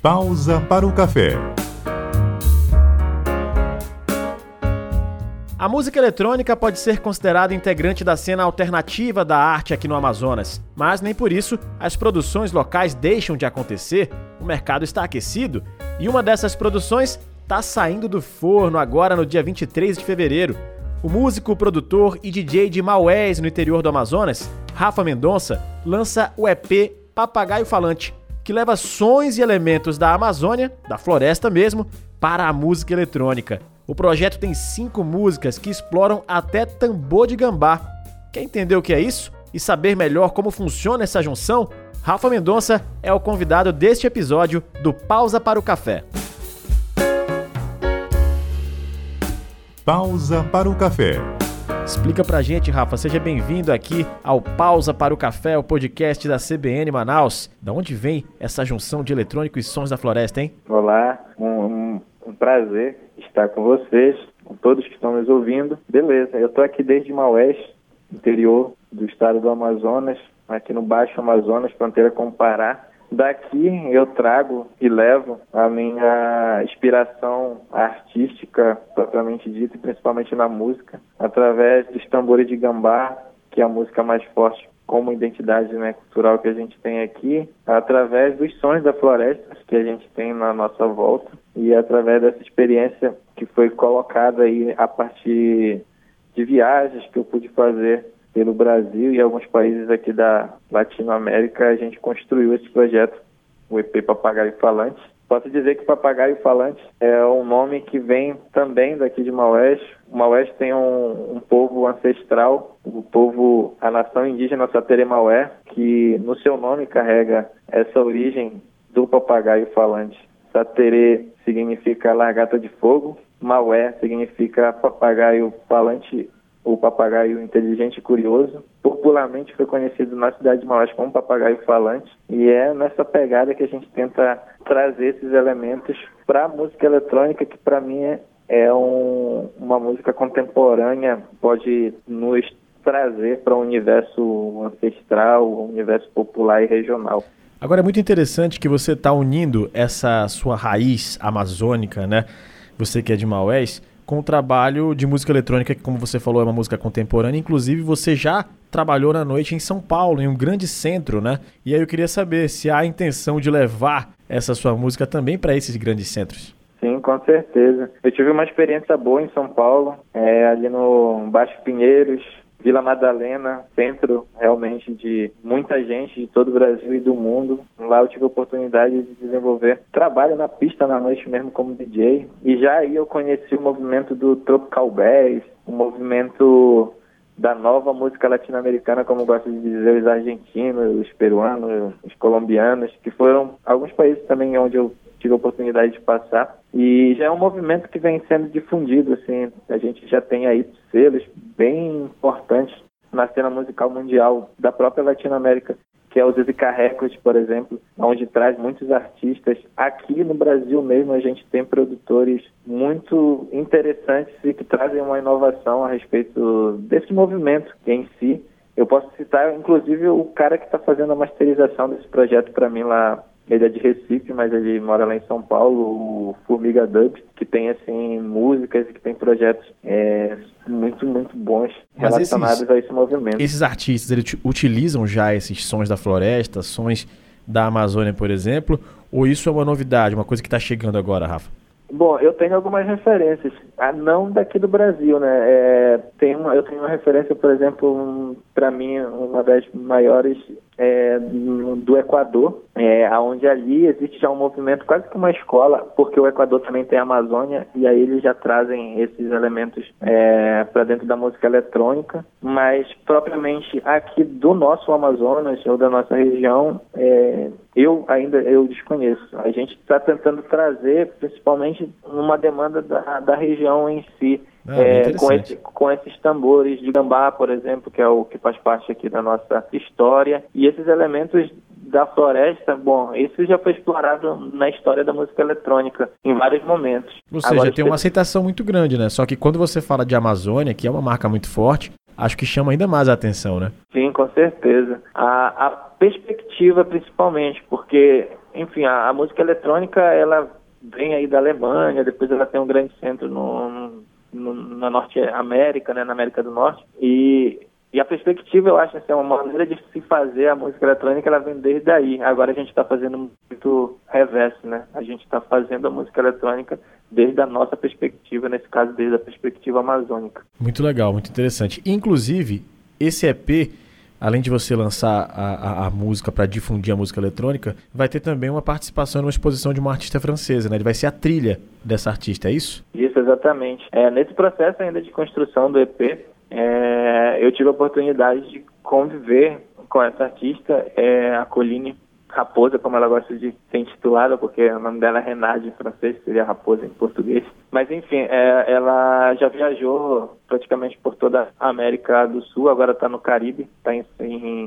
Pausa para o café. A música eletrônica pode ser considerada integrante da cena alternativa da arte aqui no Amazonas, mas nem por isso as produções locais deixam de acontecer. O mercado está aquecido e uma dessas produções está saindo do forno agora no dia 23 de fevereiro. O músico, produtor e DJ de Maués, no interior do Amazonas, Rafa Mendonça, lança o EP Papagaio Falante, que leva sons e elementos da Amazônia, da floresta mesmo, para a música eletrônica. O projeto tem cinco músicas que exploram até tambor de gambá. Quer entender o que é isso e saber melhor como funciona essa junção? Rafa Mendonça é o convidado deste episódio do Pausa para o Café. Pausa para o café. Explica pra gente, Rafa. Seja bem-vindo aqui ao Pausa para o Café, o podcast da CBN Manaus. Da onde vem essa junção de eletrônico e sons da floresta, hein? Olá, um, um, um prazer estar com vocês, com todos que estão nos ouvindo. Beleza, eu estou aqui desde Maués, interior do estado do Amazonas, aqui no Baixo Amazonas, fronteira com o Pará. Daqui eu trago e levo a minha inspiração artística, propriamente dita, e principalmente na música, através dos tambores de gambá, que é a música mais forte como identidade né, cultural que a gente tem aqui, através dos sons da floresta que a gente tem na nossa volta e através dessa experiência que foi colocada aí a partir de viagens que eu pude fazer pelo Brasil e alguns países aqui da Latinoamérica, a gente construiu esse projeto, o EP Papagaio Falante. Posso dizer que Papagaio Falante é um nome que vem também daqui de Maués. O Maués tem um, um povo ancestral, o povo, a nação indígena Satere Maué, que no seu nome carrega essa origem do papagaio falante. Satere significa largata de fogo, Maué significa papagaio falante o papagaio inteligente e curioso. Popularmente foi conhecido na cidade de Maués como papagaio falante. E é nessa pegada que a gente tenta trazer esses elementos para a música eletrônica, que para mim é, é um, uma música contemporânea, pode nos trazer para o um universo ancestral, um universo popular e regional. Agora é muito interessante que você está unindo essa sua raiz amazônica, né? Você que é de Maués, com o trabalho de música eletrônica, que, como você falou, é uma música contemporânea. Inclusive, você já trabalhou na noite em São Paulo, em um grande centro, né? E aí eu queria saber se há a intenção de levar essa sua música também para esses grandes centros. Sim, com certeza. Eu tive uma experiência boa em São Paulo, é, ali no Baixo Pinheiros, Vila Madalena, centro realmente de muita gente de todo o Brasil e do mundo. Lá eu tive a oportunidade de desenvolver trabalho na pista na noite mesmo como DJ. E já aí eu conheci o movimento do Tropical Bass, o movimento da nova música latino-americana, como gosto de dizer, os argentinos, os peruanos, os colombianos, que foram alguns países também onde eu tive a oportunidade de passar. E já é um movimento que vem sendo difundido, assim, a gente já tem aí selos bem importantes na cena musical mundial da própria Latinoamérica, que é o Zizika Records, por exemplo, onde traz muitos artistas. Aqui no Brasil mesmo a gente tem produtores muito interessantes e que trazem uma inovação a respeito desse movimento em si. Eu posso citar, inclusive, o cara que está fazendo a masterização desse projeto para mim lá ele é de Recife, mas ele mora lá em São Paulo, o Formiga Dub, que tem assim músicas e que tem projetos é, muito, muito bons mas relacionados esses, a esse movimento. Esses artistas, eles utilizam já esses sons da floresta, sons da Amazônia, por exemplo, ou isso é uma novidade, uma coisa que está chegando agora, Rafa? Bom, eu tenho algumas referências, ah, não daqui do Brasil, né? É, tem uma, eu tenho uma referência, por exemplo, um, para mim, uma das maiores é, do Equador, é, onde ali existe já um movimento, quase que uma escola, porque o Equador também tem a Amazônia, e aí eles já trazem esses elementos é, para dentro da música eletrônica, mas propriamente aqui do nosso Amazonas, ou da nossa região, é, eu ainda eu desconheço. A gente está tentando trazer, principalmente, uma demanda da, da região em si, ah, é, com, esse, com esses tambores de gambá, por exemplo, que é o que faz parte aqui da nossa história, e esses elementos da floresta, bom, isso já foi explorado na história da música eletrônica em vários momentos. Ou seja, Agora, tem uma aceitação muito grande, né? Só que quando você fala de Amazônia, que é uma marca muito forte, acho que chama ainda mais a atenção, né? Sim, com certeza. A, a perspectiva, principalmente, porque, enfim, a, a, música eletrônica, ela vem aí da Alemanha, depois ela tem um grande centro no, no, na Norte América, né, na América do Norte, e e a perspectiva, eu acho, assim, é uma maneira de se fazer a música eletrônica, ela vem desde aí. Agora a gente está fazendo muito reverso, né? A gente está fazendo a música eletrônica desde a nossa perspectiva, nesse caso, desde a perspectiva amazônica. Muito legal, muito interessante. Inclusive, esse EP, além de você lançar a, a, a música para difundir a música eletrônica, vai ter também uma participação numa exposição de uma artista francesa, né? Ele vai ser a trilha dessa artista, é isso? Isso, exatamente. É, nesse processo ainda de construção do EP, é, eu tive a oportunidade de conviver com essa artista, é, a Colline Raposa, como ela gosta de ser intitulada, porque o nome dela é Renade em francês, seria Raposa em português. Mas enfim, é, ela já viajou praticamente por toda a América do Sul, agora está no Caribe, está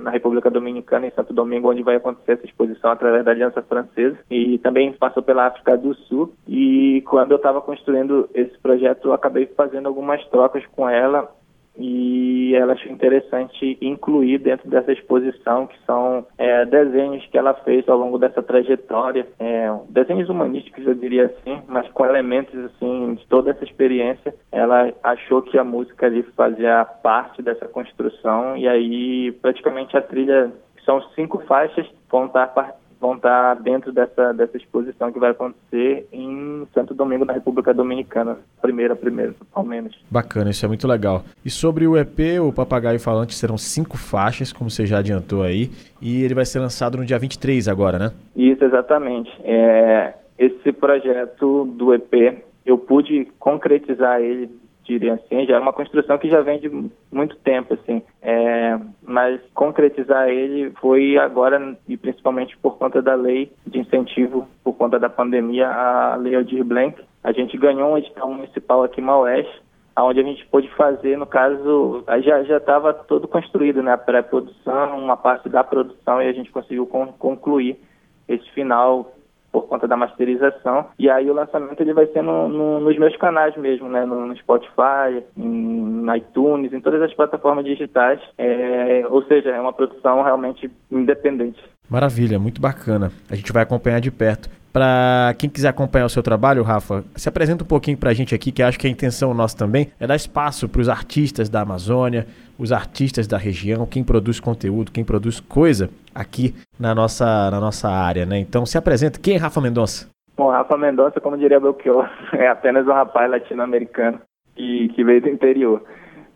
na República Dominicana, em Santo Domingo, onde vai acontecer essa exposição através da Aliança Francesa, e também passou pela África do Sul. E quando eu estava construindo esse projeto, acabei fazendo algumas trocas com ela e ela achou interessante incluir dentro dessa exposição, que são é, desenhos que ela fez ao longo dessa trajetória, é, desenhos humanísticos, eu diria assim, mas com elementos assim de toda essa experiência. Ela achou que a música ali fazia parte dessa construção e aí praticamente a trilha são cinco faixas vão estar vão estar dentro dessa, dessa exposição que vai acontecer em Santo Domingo, na República Dominicana. Primeira, primeira, ao menos. Bacana, isso é muito legal. E sobre o EP, o Papagaio Falante, serão cinco faixas, como você já adiantou aí, e ele vai ser lançado no dia 23 agora, né? Isso, exatamente. É, esse projeto do EP, eu pude concretizar ele diria assim, já é uma construção que já vem de muito tempo, assim, é, mas concretizar ele foi agora, e principalmente por conta da lei de incentivo, por conta da pandemia, a Lei Aldir Blanc, a gente ganhou um edital municipal aqui em Maués, onde a gente pôde fazer, no caso, já já estava todo construído, né, a pré-produção, uma parte da produção, e a gente conseguiu concluir esse final por conta da masterização. E aí o lançamento ele vai ser no, no, nos meus canais mesmo, né? No, no Spotify, em, iTunes, em todas as plataformas digitais. É, ou seja, é uma produção realmente independente. Maravilha, muito bacana. A gente vai acompanhar de perto. Para quem quiser acompanhar o seu trabalho, Rafa, se apresenta um pouquinho para a gente aqui, que acho que a intenção nossa também é dar espaço para os artistas da Amazônia, os artistas da região, quem produz conteúdo, quem produz coisa aqui na nossa, na nossa área, né? Então se apresenta. Quem é Rafa Mendonça? Bom, Rafa Mendonça, como diria Belchior, é apenas um rapaz latino-americano que, que veio do interior.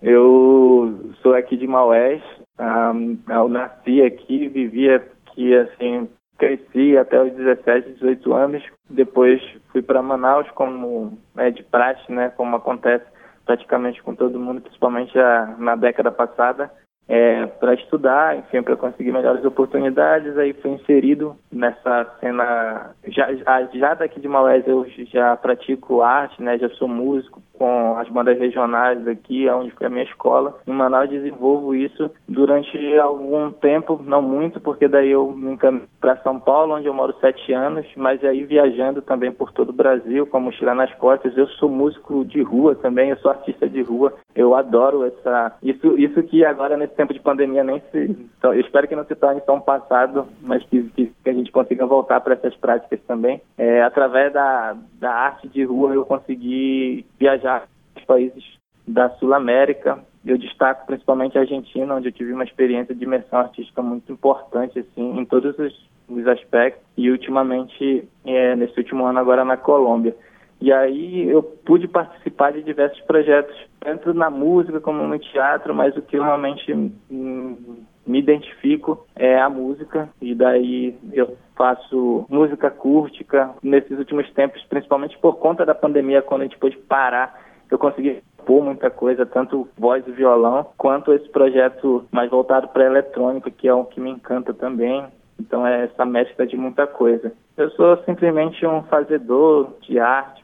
Eu sou aqui de Maués, um, eu nasci aqui, vivi aqui, assim, cresci até os 17, 18 anos. Depois fui para Manaus como é de praxe, né, como acontece praticamente com todo mundo, principalmente na década passada, é, para estudar, enfim, para conseguir melhores oportunidades. Aí fui inserido nessa cena. Já, já daqui de Maués eu já pratico arte, né? Já sou músico, com as bandas regionais aqui, onde foi a minha escola. Em Manaus desenvolvo isso durante algum tempo, não muito, porque daí eu me encaminho para São Paulo, onde eu moro sete anos, mas aí viajando também por todo o Brasil, com a mochila nas costas. Eu sou músico de rua também, eu sou artista de rua. Eu adoro essa isso isso que agora nesse tempo de pandemia nem se então, eu espero que não se torne tão passado, mas que, que, que a gente consiga voltar para essas práticas também. É, através da, da arte de rua eu consegui viajar nos países da Sul América. Eu destaco principalmente a Argentina, onde eu tive uma experiência de imersão artística muito importante, assim, em todos os, os aspectos. E ultimamente, é, nesse último ano agora na Colômbia. E aí eu pude participar de diversos projetos, tanto na música como no teatro, mas o que eu realmente hum, me identifico é a música. E daí eu faço música acústica. Nesses últimos tempos, principalmente por conta da pandemia, quando a gente pôde parar, eu consegui pôr muita coisa, tanto voz e violão, quanto esse projeto mais voltado para eletrônica, que é o que me encanta também. Então é essa mescla de muita coisa. Eu sou simplesmente um fazedor de arte,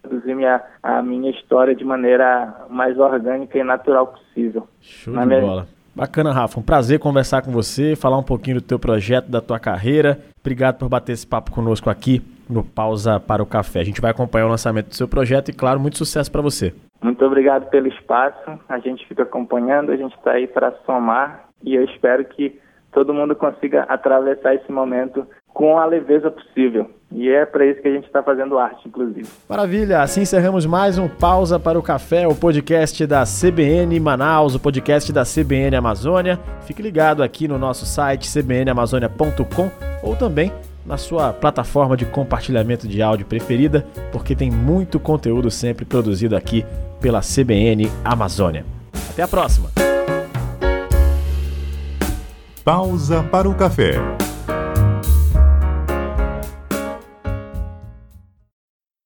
produzir minha, a minha história de maneira mais orgânica e natural possível. Show Na de minha... bola. Bacana, Rafa. Um prazer conversar com você, falar um pouquinho do teu projeto, da tua carreira. Obrigado por bater esse papo conosco aqui no Pausa para o Café. A gente vai acompanhar o lançamento do seu projeto e, claro, muito sucesso para você. Muito obrigado pelo espaço. A gente fica acompanhando, a gente está aí para somar e eu espero que todo mundo consiga atravessar esse momento com a leveza possível. E é para isso que a gente está fazendo arte, inclusive. Maravilha! Assim encerramos mais um Pausa para o Café, o podcast da CBN Manaus, o podcast da CBN Amazônia. Fique ligado aqui no nosso site cbnamazônia.com ou também na sua plataforma de compartilhamento de áudio preferida, porque tem muito conteúdo sempre produzido aqui pela CBN Amazônia. Até a próxima! Pausa para o café.